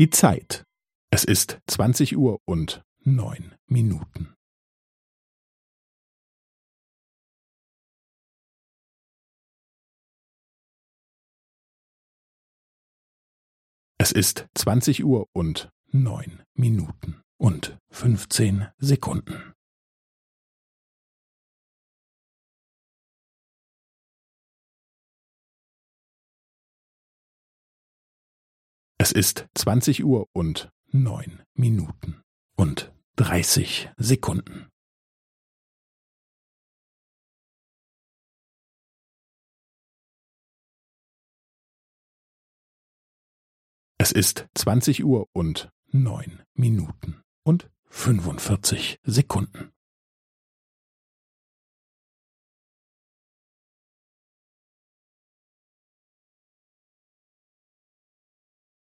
Die Zeit. Es ist zwanzig Uhr und neun Minuten. Es ist zwanzig Uhr und neun Minuten und fünfzehn Sekunden. Es ist zwanzig Uhr und neun Minuten und dreißig Sekunden. Es ist zwanzig Uhr und neun Minuten und fünfundvierzig Sekunden.